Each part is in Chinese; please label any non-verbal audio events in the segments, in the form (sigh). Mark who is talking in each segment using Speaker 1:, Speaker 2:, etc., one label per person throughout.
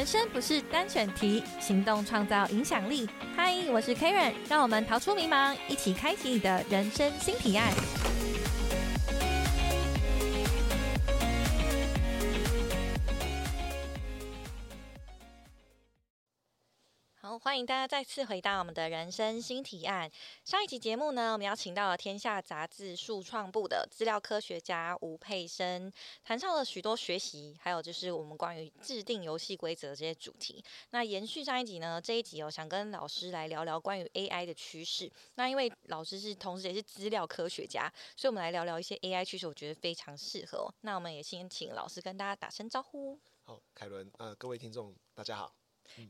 Speaker 1: 人生不是单选题，行动创造影响力。嗨，我是 Karen，让我们逃出迷茫，一起开启你的人生新提案。欢迎大家再次回到我们的人生新提案。上一集节目呢，我们邀请到了天下杂志数创部的资料科学家吴佩生，谈上了许多学习，还有就是我们关于制定游戏规则这些主题。那延续上一集呢，这一集哦，想跟老师来聊聊关于 AI 的趋势。那因为老师是同时也是资料科学家，所以我们来聊聊一些 AI 趋势，我觉得非常适合。那我们也先请老师跟大家打声招呼。
Speaker 2: 好，凯伦，呃，各位听众，大家好。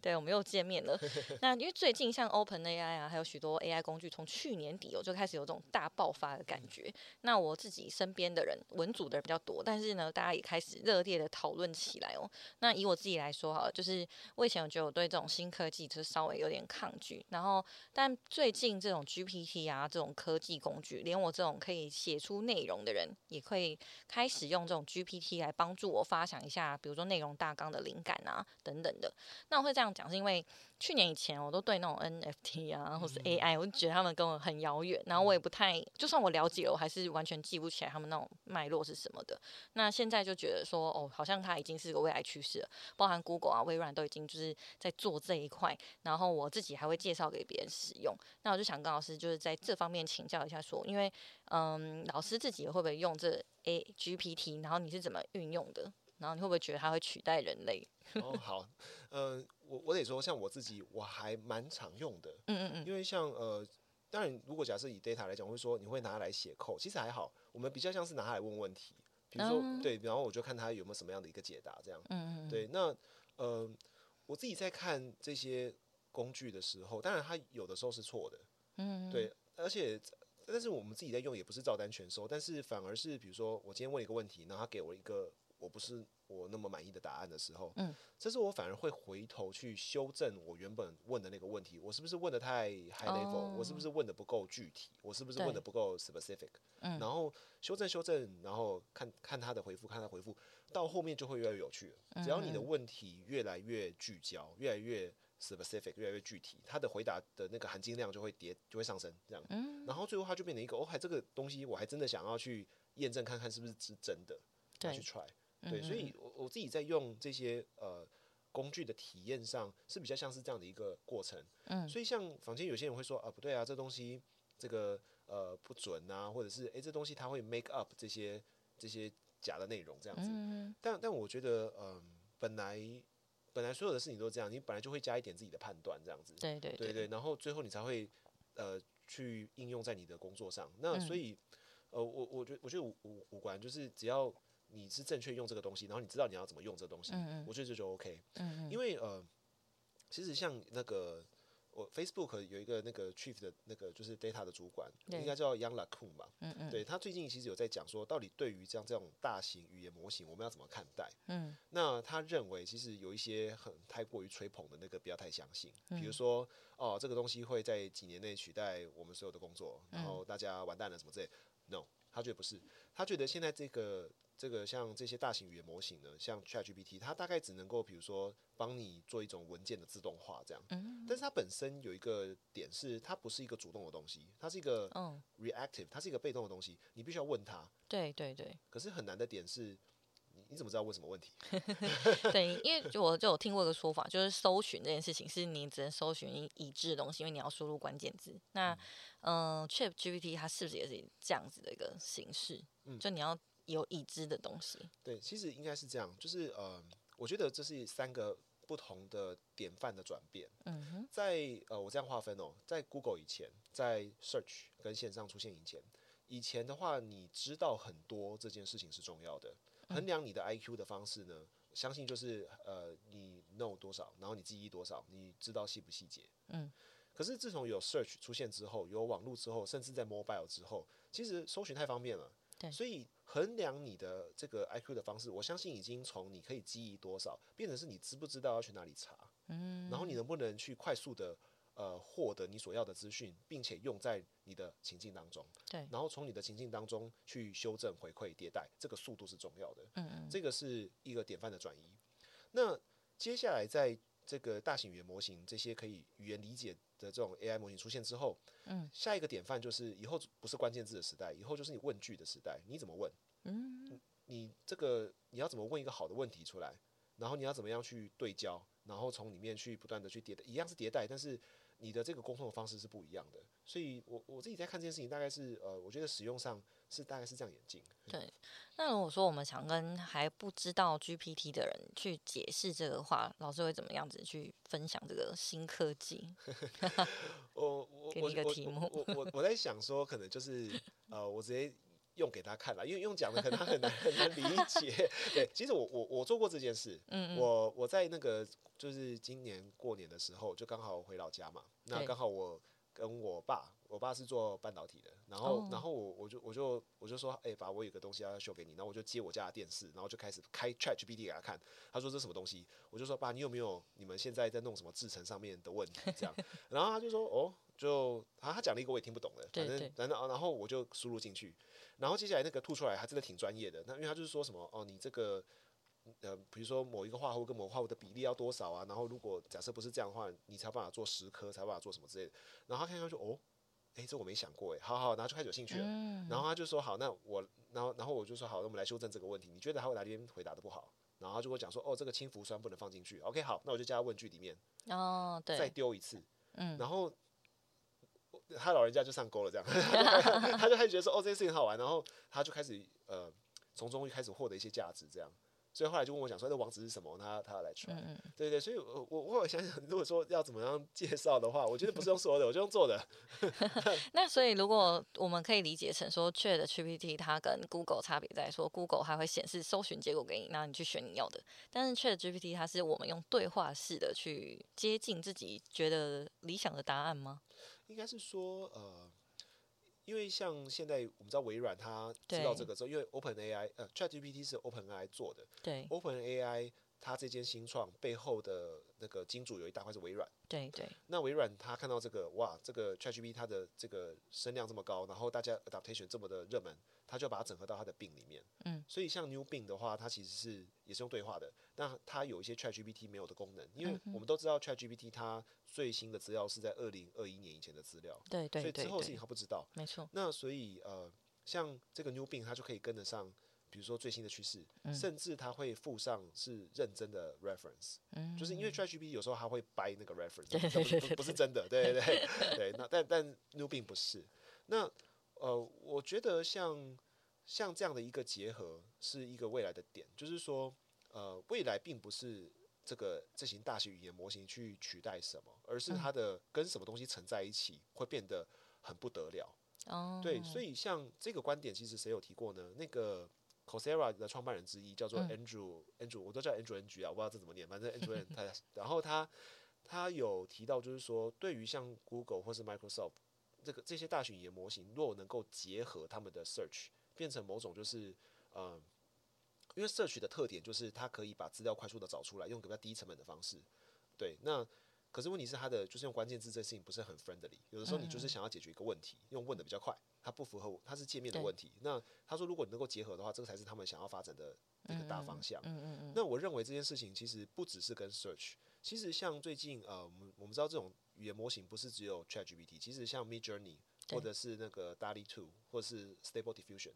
Speaker 1: 对，我们又见面了。(laughs) 那因为最近像 Open AI 啊，还有许多 AI 工具，从去年底我就开始有这种大爆发的感觉。那我自己身边的人，文组的人比较多，但是呢，大家也开始热烈的讨论起来哦。那以我自己来说，哈，就是我以前我觉得我对这种新科技就是稍微有点抗拒。然后，但最近这种 GPT 啊，这种科技工具，连我这种可以写出内容的人，也会开始用这种 GPT 来帮助我发想一下，比如说内容大纲的灵感啊等等的。那我会。这样讲是因为去年以前我都对那种 NFT 啊，或是 AI，我就觉得他们跟我很遥远，然后我也不太，就算我了解了，我还是完全记不起来他们那种脉络是什么的。那现在就觉得说，哦，好像它已经是个未来趋势了，包含 Google 啊、微软都已经就是在做这一块，然后我自己还会介绍给别人使用。那我就想跟老师就是在这方面请教一下，说，因为嗯，老师自己会不会用这 A GPT，然后你是怎么运用的？然后你会不会觉得它会取代人类？
Speaker 2: 哦，好，呃，我我得说，像我自己，我还蛮常用的。嗯嗯嗯。因为像呃，当然，如果假设以 data 来讲，会说你会拿来写扣，其实还好。我们比较像是拿它来问问题，比如说对，然后我就看他有没有什么样的一个解答，这样。嗯嗯。对，那呃，我自己在看这些工具的时候，当然它有的时候是错的。嗯。对，而且但是我们自己在用也不是照单全收，但是反而是比如说我今天问一个问题，然后他给我一个。我不是我那么满意的答案的时候，嗯，这是我反而会回头去修正我原本问的那个问题，我是不是问的太 high level，我是不是问的不够具体，我是不是问的不够 specific，嗯，然后修正修正，然后看看他的回复，看他回复，到后面就会越来越有趣了。只要你的问题越来越聚焦，越来越 specific，越来越具体，他的回答的那个含金量就会叠，就会上升，这样，嗯，然后最后他就变成一个，哦，还这个东西我还真的想要去验证看看是不是是真的，对，去 try。对，所以，我我自己在用这些呃工具的体验上是比较像是这样的一个过程。嗯，所以像坊间有些人会说啊，不对啊，这东西这个呃不准啊，或者是哎这东西它会 make up 这些这些假的内容这样子。嗯但但我觉得，嗯，本来本来所有的事情都这样，你本来就会加一点自己的判断这样子。
Speaker 1: 对对
Speaker 2: 对对，然后最后你才会呃去应用在你的工作上。那所以呃我我觉得我觉得五五五官就是只要。你是正确用这个东西，然后你知道你要怎么用这个东西，我觉得这就 OK。嗯因为呃，其实像那个我 Facebook 有一个那个 Chief 的那个就是 Data 的主管，应该叫 Young Lacun 吧。嗯嗯。对他最近其实有在讲说，到底对于这样这种大型语言模型，我们要怎么看待？嗯。那他认为其实有一些很太过于吹捧的那个，不要太相信。比如说哦，这个东西会在几年内取代我们所有的工作，然后大家完蛋了什么之类。No，他觉得不是。他觉得现在这个。这个像这些大型语言模型呢，像 ChatGPT，它大概只能够比如说帮你做一种文件的自动化这样，但是它本身有一个点是，它不是一个主动的东西，它是一个 reactive，它是一个被动的东西，你必须要问它。
Speaker 1: 对对对。
Speaker 2: 可是很难的点是，你你怎么知道问什么问题？(laughs)
Speaker 1: 对，因为就我就有听过一个说法，就是搜寻这件事情是你只能搜寻已知的东西，因为你要输入关键字。那嗯，ChatGPT 它是不是也是这样子的一个形式？嗯，就你要。有已知的东西，
Speaker 2: 对，其实应该是这样，就是呃，我觉得这是三个不同的典范的转变。嗯哼，在呃，我这样划分哦，在 Google 以前，在 Search 跟线上出现以前，以前的话，你知道很多这件事情是重要的。衡量你的 IQ 的方式呢，相信就是呃，你 know 多少，然后你记忆多少，你知道细不细节。嗯，可是自从有 Search 出现之后，有网络之后，甚至在 Mobile 之后，其实搜寻太方便了。所以衡量你的这个 IQ 的方式，我相信已经从你可以记忆多少，变成是你知不知道要去哪里查，嗯，然后你能不能去快速的呃获得你所要的资讯，并且用在你的情境当中，
Speaker 1: 对，
Speaker 2: 然后从你的情境当中去修正、回馈、迭代，这个速度是重要的，嗯嗯，这个是一个典范的转移。那接下来在这个大型语言模型这些可以语言理解的这种 AI 模型出现之后，嗯，下一个典范就是以后不是关键字的时代，以后就是你问句的时代。你怎么问？嗯，你这个你要怎么问一个好的问题出来？然后你要怎么样去对焦？然后从里面去不断的去迭代，一样是迭代，但是你的这个沟通的方式是不一样的。所以我我自己在看这件事情，大概是呃，我觉得使用上是大概是这样演进。
Speaker 1: 对，那如果说我们想跟还不知道 GPT 的人去解释这个话，老师会怎么样子去分享这个新科技？(laughs)
Speaker 2: 我我
Speaker 1: 给你一个题目，
Speaker 2: 我我我在想说，可能就是 (laughs) 呃，我直接。用给他看了，因为用讲的可能他很难很难理解。(laughs) 对，其实我我我做过这件事。嗯我我在那个就是今年过年的时候，就刚好回老家嘛。那刚好我跟我爸，我爸是做半导体的。然后然后我我就我就我就说，哎，爸，我有个东西要秀给你。然后我就接我家的电视，然后就开始开 Chat GPT 给他看。他说这什么东西？我就说爸，你有没有你们现在在弄什么制程上面的问题？这样。(laughs) 然后他就说哦，就他他讲了一个我也听不懂的，反正然后然后我就输入进去。然后接下来那个吐出来，还真的挺专业的。那因为他就是说什么哦，你这个呃，比如说某一个化合物跟某个画物的比例要多少啊？然后如果假设不是这样的话，你才办法做十颗，才办法做什么之类的。然后他看看说哦，哎，这我没想过哎，好好，然后就开始有兴趣了。然后他就说好，那我然后然后我就说好，那我们来修正这个问题。你觉得他会哪边回答的不好？然后他就跟我讲说哦，这个氢氟酸不能放进去。OK，好，那我就加问句里面
Speaker 1: 哦，对，
Speaker 2: 再丢一次，嗯，然后。他老人家就上钩了，这样，(laughs) 他就开始觉得说，哦，这件事情很好玩，然后他就开始呃，从中开始获得一些价值，这样，所以后来就问我讲说，那网址是什么？他他要来传，对对，所以我我我想想，如果说要怎么样介绍的话，我觉得不是用说的，我就用做的。(laughs)
Speaker 1: 那所以如果我们可以理解成说，Chat GPT 它跟 Google 差别在说，Google 还会显示搜寻结果给你，那你去选你要的，但是 Chat GPT 它是我们用对话式的去接近自己觉得理想的答案吗？
Speaker 2: 应该是说，呃，因为像现在我们知道微软，它知道这个之后，因为 Open AI，呃，ChatGPT 是 Open AI 做的，
Speaker 1: 对
Speaker 2: ，Open AI 它这间新创背后的那个金主有一大块是微软，
Speaker 1: 对对。
Speaker 2: 那微软它看到这个，哇，这个 ChatGPT 它的这个声量这么高，然后大家 adaptation 这么的热门。他就把它整合到它的病里面，嗯，所以像 New Bing 的话，它其实是也是用对话的，那它有一些 ChatGPT 没有的功能，因为我们都知道 ChatGPT 它最新的资料是在二零二一年以前的资料，
Speaker 1: 对对，
Speaker 2: 所以之后事情他不知道，
Speaker 1: 没错。
Speaker 2: 那所以呃，像这个 New Bing，它就可以跟得上，比如说最新的趋势，甚至它会附上是认真的 reference，嗯，就是因为 ChatGPT 有时候它会掰那个 reference，不是真的，对对对 (laughs) 对，那但但 New 并不是，那。呃，我觉得像像这样的一个结合是一个未来的点，就是说，呃，未来并不是这个这型大型语言模型去取代什么，而是它的跟什么东西存在一起会变得很不得了。哦，对，所以像这个观点，其实谁有提过呢？那个 Coursera 的创办人之一叫做 Andrew Andrew，我都叫 Andrew Ng 啊，我不知道这怎么念，反正 Andrew 他，然后他他有提到，就是说，对于像 Google 或是 Microsoft。这个这些大型语言模型，若能够结合他们的 search，变成某种就是，呃，因为 search 的特点就是它可以把资料快速的找出来，用比较低成本的方式。对，那可是问题是它的就是用关键字这事情不是很 friendly。有的时候你就是想要解决一个问题，用问的比较快，它不符合它是界面的问题。那他说如果你能够结合的话，这个才是他们想要发展的一个大方向。嗯嗯嗯。那我认为这件事情其实不只是跟 search，其实像最近呃，我们我们知道这种。语言模型不是只有 ChatGPT，其实像 Midjourney 或者是那个 DALL-E 2或者是 Stable Diffusion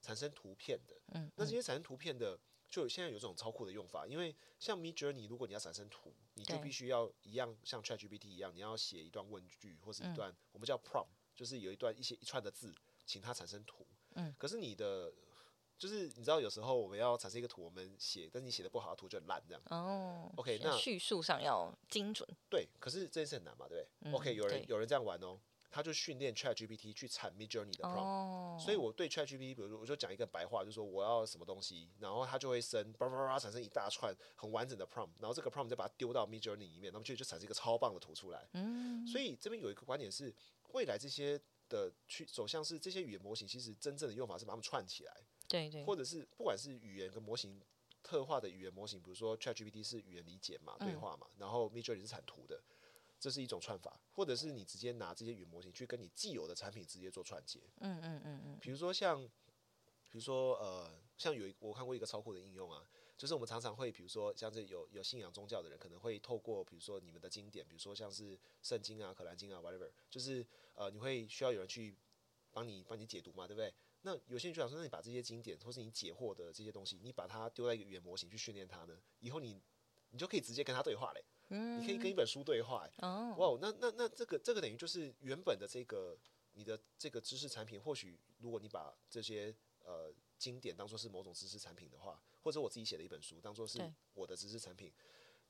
Speaker 2: 产生图片的，嗯，那这些产生图片的，就现在有这种超酷的用法，因为像 Midjourney，如果你要产生图，你就必须要一样像 ChatGPT 一样，你要写一段问句或是一段我们叫 prompt，就是有一段一些一串的字，请它产生图，嗯，可是你的就是你知道，有时候我们要产生一个图，我们写，但是你写的不好，图就很烂这样。哦，OK，那
Speaker 1: 叙述上要精准。
Speaker 2: 对，可是这件事很难嘛，对不对？OK，有人有人这样玩哦，他就训练 ChatGPT 去产 Midjourney 的 prompt。所以我对 ChatGPT，比如说我就讲一个白话，就是说我要什么东西，然后它就会生叭叭叭产生一大串很完整的 prompt，然后这个 prompt 再把它丢到 Midjourney 里面，那么就就产生一个超棒的图出来。嗯，所以这边有一个观点是，未来这些的去走向是这些语言模型，其实真正的用法是把它们串起来。
Speaker 1: 对对，
Speaker 2: 或者是不管是语言跟模型特化的语言模型，比如说 ChatGPT 是语言理解嘛，对话嘛，然后 Midjourney 是产图的，这是一种串法，或者是你直接拿这些语言模型去跟你既有的产品直接做串接。嗯嗯嗯嗯。比如说像，比如说呃，像有一我看过一个超酷的应用啊，就是我们常常会，比如说像这有有信仰宗教的人，可能会透过比如说你们的经典，比如说像是圣经啊、可兰经啊，whatever，就是呃，你会需要有人去帮你帮你解读嘛，对不对？那有些人就想说，那你把这些经典或是你解惑的这些东西，你把它丢在一个语言模型去训练它呢，以后你你就可以直接跟他对话嘞。嗯，你可以跟一本书对话。哦，哇，那那那这个这个等于就是原本的这个你的这个知识产品，或许如果你把这些呃经典当做是某种知识产品的话，或者我自己写的一本书当做是我的知识产品，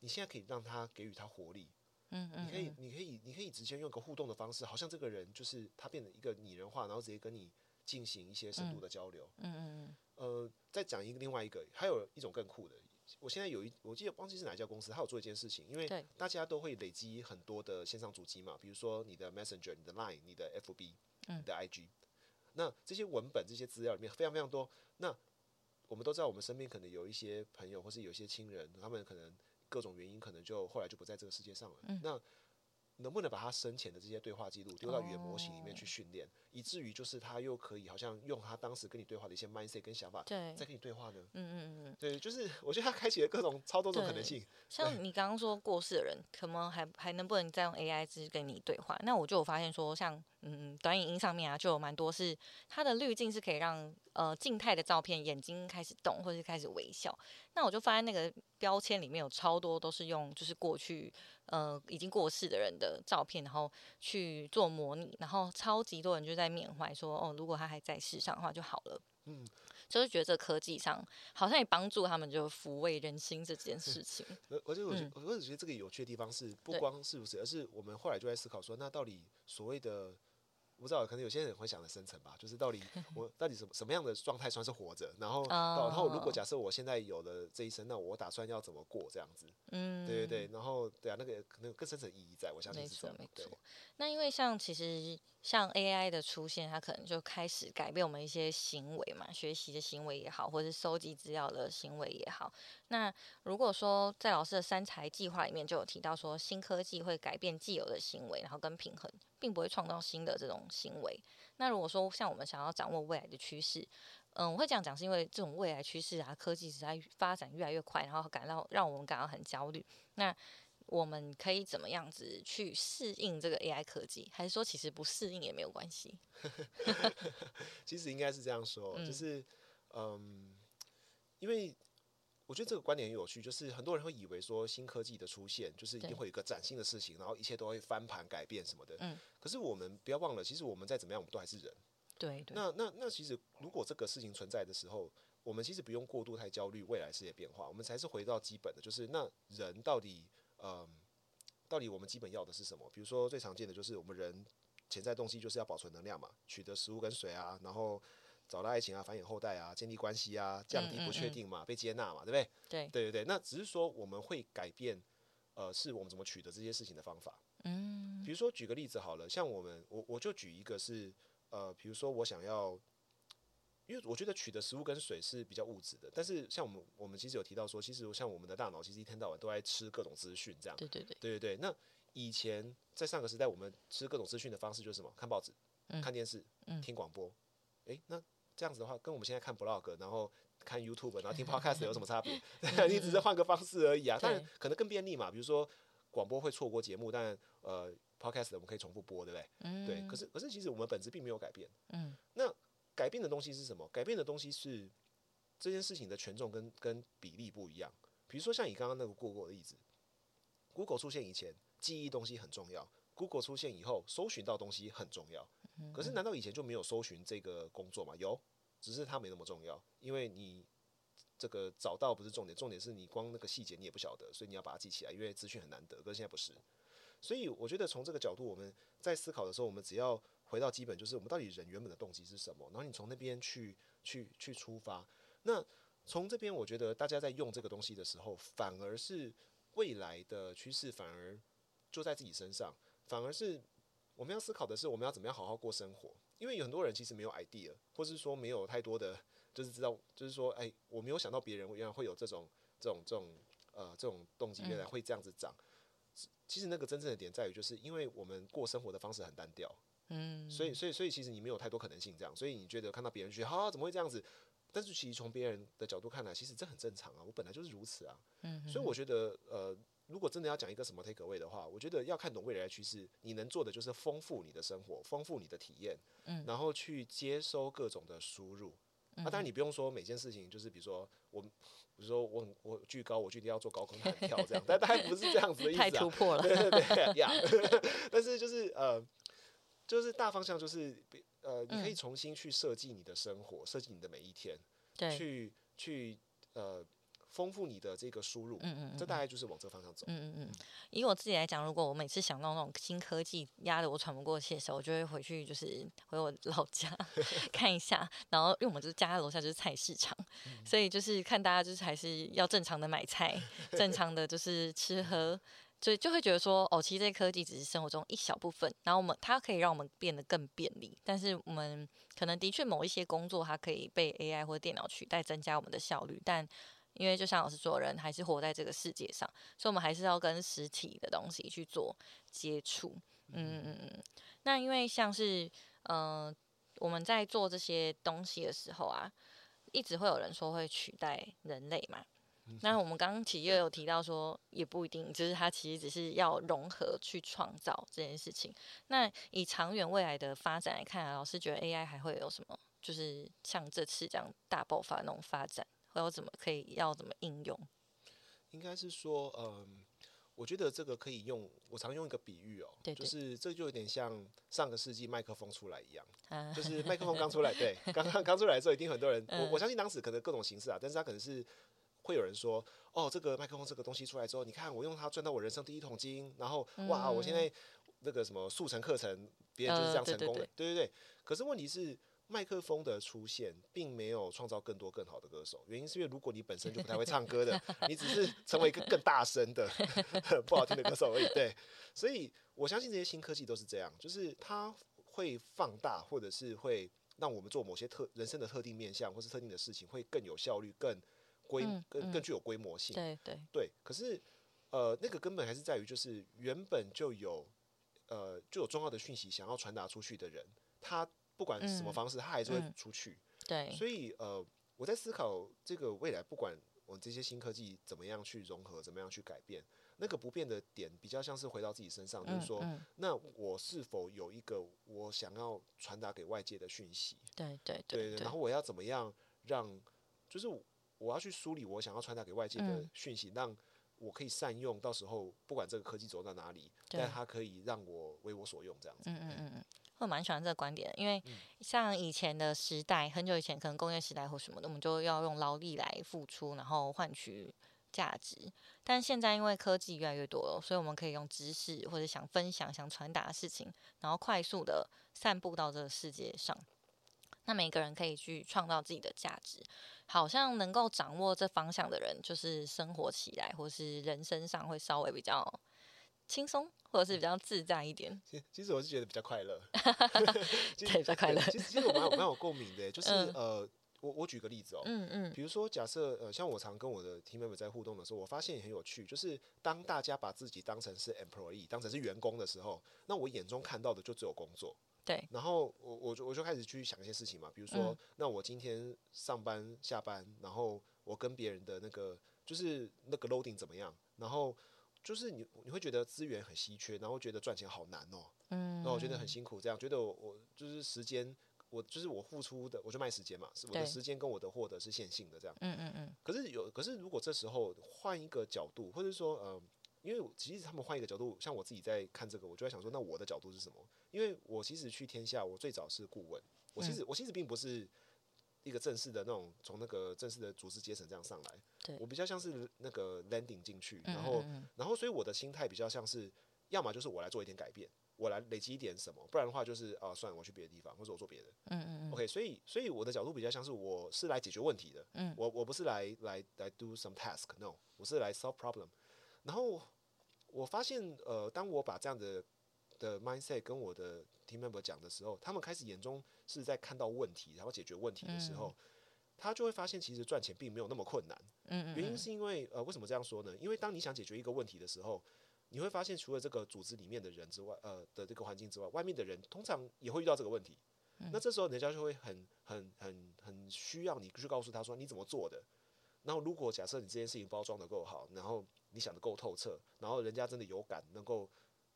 Speaker 2: 你现在可以让他给予他活力。嗯嗯，你可以你可以你可以直接用个互动的方式，好像这个人就是他变成一个拟人化，然后直接跟你进行一些深度的交流。嗯嗯嗯。呃，再讲一个另外一个，还有一种更酷的。我现在有一，我记得忘记是哪一家公司，他有做一件事情，因为大家都会累积很多的线上主机嘛，比如说你的 Messenger、你的 Line、你的 FB、你的 IG，那这些文本、这些资料里面非常非常多。那我们都知道，我们身边可能有一些朋友，或是有一些亲人，他们可能各种原因，可能就后来就不在这个世界上了。那能不能把他生前的这些对话记录丢到语言模型里面去训练，以至于就是他又可以好像用他当时跟你对话的一些 mindset 跟想法，对再跟你对话呢？嗯嗯嗯，对，就是 (laughs) 我觉得他开启了各种超多种可能性。
Speaker 1: 像你刚刚说过世的人，可能还还能不能再用 AI 直跟你对话？那我就有发现说，像嗯短影音上面啊，就有蛮多是它的滤镜是可以让呃静态的照片眼睛开始动，或者是开始微笑。那我就发现那个标签里面有超多都是用就是过去。呃，已经过世的人的照片，然后去做模拟，然后超级多人就在缅怀说，哦，如果他还在世上的话就好了。嗯，就是觉得这科技上好像也帮助他们就抚慰人心这件事情。(laughs)
Speaker 2: 而且我觉得，我只觉得这个有趣的地方是，不光是不是，而是我们后来就在思考说，那到底所谓的。不知道，可能有些人会想的深层吧，就是到底 (laughs) 我到底什么什么样的状态算是活着？然后，然后如果假设我现在有了这一生，那我打算要怎么过这样子？嗯，对对对，然后对啊，那个可能有更深层意义在，我相信是这样。
Speaker 1: 没错，没错。那因为像其实像 AI 的出现，它可能就开始改变我们一些行为嘛，学习的行为也好，或者是收集资料的行为也好。那如果说在老师的三才计划里面就有提到说，新科技会改变既有的行为，然后跟平衡，并不会创造新的这种行为。那如果说像我们想要掌握未来的趋势，嗯，我会这样讲，是因为这种未来趋势啊，科技实在发展越来越快，然后感到让我们感到很焦虑。那我们可以怎么样子去适应这个 AI 科技？还是说其实不适应也没有关系？(laughs)
Speaker 2: 其实应该是这样说，就是嗯，因为我觉得这个观点很有趣，就是很多人会以为说新科技的出现就是一定会有一个崭新的事情，然后一切都会翻盘改变什么的。嗯。可是我们不要忘了，其实我们再怎么样，我们都还是人。
Speaker 1: 对对。
Speaker 2: 那那那其实如果这个事情存在的时候，我们其实不用过度太焦虑未来世界变化，我们才是回到基本的，就是那人到底。嗯，到底我们基本要的是什么？比如说最常见的就是我们人潜在动机就是要保存能量嘛，取得食物跟水啊，然后找到爱情啊，繁衍后代啊，建立关系啊，降低不确定嘛，被接纳嘛，对不对？
Speaker 1: 对
Speaker 2: 对对对，那只是说我们会改变，呃，是我们怎么取得这些事情的方法。嗯，比如说举个例子好了，像我们我我就举一个是呃，比如说我想要。因为我觉得取的食物跟水是比较物质的，但是像我们我们其实有提到说，其实像我们的大脑其实一天到晚都在吃各种资讯，这样。
Speaker 1: 对对对。
Speaker 2: 对对对。那以前在上个时代，我们吃各种资讯的方式就是什么？看报纸、看电视、听广播。诶，那这样子的话，跟我们现在看 blog，然后看 YouTube，然后听 podcast 有什么差别？(laughs) 你只是换个方式而已啊。但可能更便利嘛。比如说广播会错过节目，但呃 podcast 我们可以重复播，对不对？嗯。对。可是可是其实我们本质并没有改变。嗯。那。改变的东西是什么？改变的东西是这件事情的权重跟跟比例不一样。比如说像你刚刚那个 Google 的例子，Google 出现以前记忆东西很重要，Google 出现以后搜寻到东西很重要。可是难道以前就没有搜寻这个工作吗？有，只是它没那么重要，因为你这个找到不是重点，重点是你光那个细节你也不晓得，所以你要把它记起来，因为资讯很难得。可是现在不是，所以我觉得从这个角度我们在思考的时候，我们只要。回到基本，就是我们到底人原本的动机是什么？然后你从那边去去去出发。那从这边，我觉得大家在用这个东西的时候，反而是未来的趋势，反而就在自己身上。反而是我们要思考的是，我们要怎么样好好过生活？因为有很多人其实没有 idea，或是说没有太多的，就是知道，就是说，哎，我没有想到别人原来会有这种这种这种呃这种动机，原来会这样子长。其实那个真正的点在于，就是因为我们过生活的方式很单调。嗯，所以所以所以其实你没有太多可能性这样，所以你觉得看到别人去，哈，怎么会这样子？但是其实从别人的角度看来，其实这很正常啊，我本来就是如此啊。嗯，所以我觉得，呃，如果真的要讲一个什么 take away 的话，我觉得要看懂未来的趋势，你能做的就是丰富你的生活，丰富你的体验，嗯，然后去接收各种的输入。啊，当然你不用说每件事情，就是比如说我，比如说我我巨高，我具体要做高空弹跳这样，但当然不是这样子的意思啊。(laughs)
Speaker 1: 太突破了。
Speaker 2: 对对对，呀。(laughs) 但是就是呃，就是大方向就是。呃，你可以重新去设计你的生活，设计你的每一天，
Speaker 1: 对，
Speaker 2: 去去呃丰富你的这个输入，嗯嗯，这大概就是往这方向走。
Speaker 1: 嗯嗯嗯。以我自己来讲，如果我每次想到那种新科技压得我喘不过气的时候，我就会回去就是回我老家 (laughs) 看一下，然后因为我们就是家楼下就是菜市场，所以就是看大家就是还是要正常的买菜，(laughs) 正常的就是吃喝。所以就会觉得说，哦，其实这些科技只是生活中一小部分，然后我们它可以让我们变得更便利，但是我们可能的确某一些工作它可以被 AI 或电脑取代，增加我们的效率。但因为就像老师说，人还是活在这个世界上，所以我们还是要跟实体的东西去做接触。嗯嗯嗯。那因为像是，嗯，我们在做这些东西的时候啊，一直会有人说会取代人类嘛。那我们刚刚其实也有提到说，也不一定，就是它其实只是要融合去创造这件事情。那以长远未来的发展来看，啊老师觉得 AI 还会有什么？就是像这次这样大爆发那种发展，会有怎么可以要怎么应用？
Speaker 2: 应该是说，嗯，我觉得这个可以用，我常用一个比喻哦，就是这就有点像上个世纪麦克风出来一样，啊就是麦克风刚出来，对，刚刚刚出来的时候，一定很多人，(laughs) 我我相信当时可能各种形式啊，但是他可能是。会有人说，哦，这个麦克风这个东西出来之后，你看我用它赚到我人生第一桶金，然后哇，我现在那个什么速成课程，别人就是这样成功的，对对对。可是问题是，麦克风的出现并没有创造更多更好的歌手，原因是因为如果你本身就不太会唱歌的，(laughs) 你只是成为一个更大声的 (laughs) 不好听的歌手而已。对，所以我相信这些新科技都是这样，就是它会放大，或者是会让我们做某些特人生的特定面向，或是特定的事情，会更有效率，更。规更更具有规模性，
Speaker 1: 对对
Speaker 2: 对。可是，呃，那个根本还是在于，就是原本就有，呃，就有重要的讯息想要传达出去的人，他不管什么方式，他还是会出去。
Speaker 1: 对。
Speaker 2: 所以，呃，我在思考这个未来，不管我们这些新科技怎么样去融合，怎么样去改变，那个不变的点，比较像是回到自己身上，就是说，那我是否有一个我想要传达给外界的讯息？
Speaker 1: 对对对
Speaker 2: 对。然后我要怎么样让，就是。我要去梳理我想要传达给外界的讯息，让我可以善用。到时候不管这个科技走到哪里，但它可以让我为我所用，这样子。
Speaker 1: 嗯嗯嗯嗯，我蛮喜欢这个观点，因为像以前的时代，很久以前可能工业时代或什么的，我们就要用劳力来付出，然后换取价值。但现在因为科技越来越多了，所以我们可以用知识或者想分享、想传达的事情，然后快速的散布到这个世界上。那每个人可以去创造自己的价值，好像能够掌握这方向的人，就是生活起来或是人生上会稍微比较轻松，或者是比较自在一点。
Speaker 2: 其其实我是觉得比较快乐，(laughs)
Speaker 1: 对，比较快乐。
Speaker 2: 其实其实我蛮有蛮有共鸣的，就是呃，我我举个例子哦，嗯嗯，比如说假设呃，像我常跟我的 team member 在互动的时候，我发现也很有趣，就是当大家把自己当成是 employee，当成是员工的时候，那我眼中看到的就只有工作。
Speaker 1: 对，
Speaker 2: 然后我我就我就开始去想一些事情嘛，比如说，那我今天上班下班，然后我跟别人的那个就是那个 loading 怎么样？然后就是你你会觉得资源很稀缺，然后觉得赚钱好难哦，嗯，然后我觉得很辛苦，这样觉得我我就是时间，我就是我付出的，我就卖时间嘛，是我的时间跟我的获得是线性的这样，嗯嗯嗯。可是有，可是如果这时候换一个角度，或者说呃。因为其实他们换一个角度，像我自己在看这个，我就在想说，那我的角度是什么？因为我其实去天下，我最早是顾问，我其实我其实并不是一个正式的那种从那个正式的组织阶层这样上来，我比较像是那个 landing 进去，然后然后所以我的心态比较像是，要么就是我来做一点改变，我来累积一点什么，不然的话就是啊，算了，我去别的地方，或者我做别的。嗯嗯嗯。OK，所以所以我的角度比较像是我是来解决问题的，嗯，我我不是来来来 do some task，no，我是来 solve problem，然后。我发现，呃，当我把这样的的 mindset 跟我的 team member 讲的时候，他们开始眼中是在看到问题，然后解决问题的时候，他就会发现，其实赚钱并没有那么困难。嗯原因是因为，呃，为什么这样说呢？因为当你想解决一个问题的时候，你会发现，除了这个组织里面的人之外，呃的这个环境之外，外面的人通常也会遇到这个问题。那这时候人家就会很很很很需要你去告诉他说你怎么做的。然后如果假设你这件事情包装的够好，然后你想的够透彻，然后人家真的有感，能够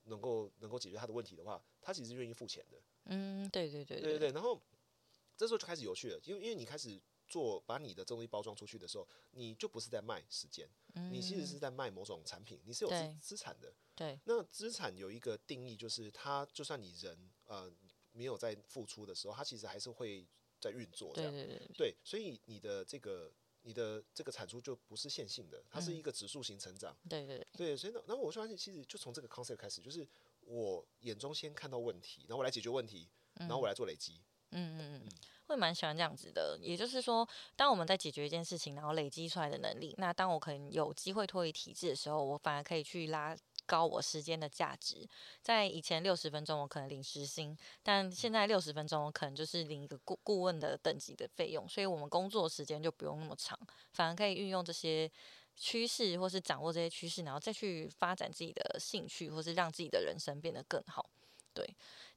Speaker 2: 能够能够解决他的问题的话，他其实愿意付钱的。
Speaker 1: 嗯，对对对
Speaker 2: 对对对。然后这时候就开始有趣了，因为因为你开始做把你的这东西包装出去的时候，你就不是在卖时间，你其实是在卖某种产品，你是有资资产的。
Speaker 1: 对。
Speaker 2: 那资产有一个定义，就是它就算你人呃没有在付出的时候，它其实还是会在运作。
Speaker 1: 对对对。
Speaker 2: 对，所以你的这个。你的这个产出就不是线性的，它是一个指数型成长。
Speaker 1: 对对
Speaker 2: 对，所以呢，那我发现其实就从这个 concept 开始，就是我眼中先看到问题，然后我来解决问题，然后我来做累积。
Speaker 1: 嗯嗯嗯，会蛮喜欢这样子的。也就是说，当我们在解决一件事情，然后累积出来的能力，那当我可能有机会脱离体制的时候，我反而可以去拉。高我时间的价值，在以前六十分钟我可能领时薪，但现在六十分钟我可能就是领一个顾顾问的等级的费用，所以我们工作时间就不用那么长，反而可以运用这些趋势，或是掌握这些趋势，然后再去发展自己的兴趣，或是让自己的人生变得更好。对，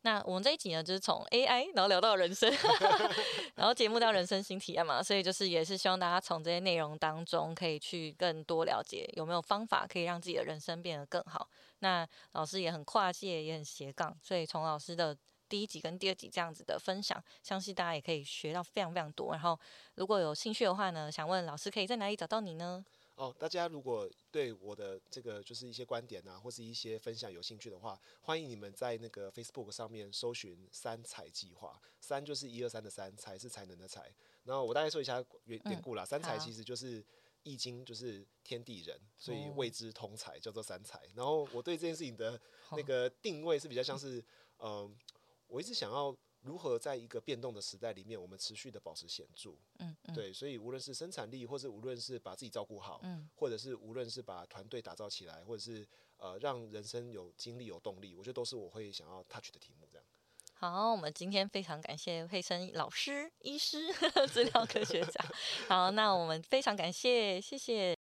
Speaker 1: 那我们这一集呢，就是从 AI 然后聊到人生，(laughs) 然后节目到人生新体验嘛，所以就是也是希望大家从这些内容当中可以去更多了解有没有方法可以让自己的人生变得更好。那老师也很跨界，也很斜杠，所以从老师的第一集跟第二集这样子的分享，相信大家也可以学到非常非常多。然后如果有兴趣的话呢，想问老师可以在哪里找到你呢？
Speaker 2: 哦，大家如果对我的这个就是一些观点啊，或是一些分享有兴趣的话，欢迎你们在那个 Facebook 上面搜寻“三才计划”，三就是一二三的三，才是才能的才。然后我大概说一下典典故啦，三才其实就是易经，就是天地人，所以谓之通才，叫做三才。然后我对这件事情的那个定位是比较像是，嗯，我一直想要。如何在一个变动的时代里面，我们持续的保持显著？嗯，对，所以无论是生产力，或是无论是把自己照顾好，嗯，或者是无论是把团队打造起来，或者是呃让人生有精力、有动力，我觉得都是我会想要 touch 的题目。这样。
Speaker 1: 好，我们今天非常感谢佩生老师、医师、(laughs) 资料科学家。好，那我们非常感谢，谢谢。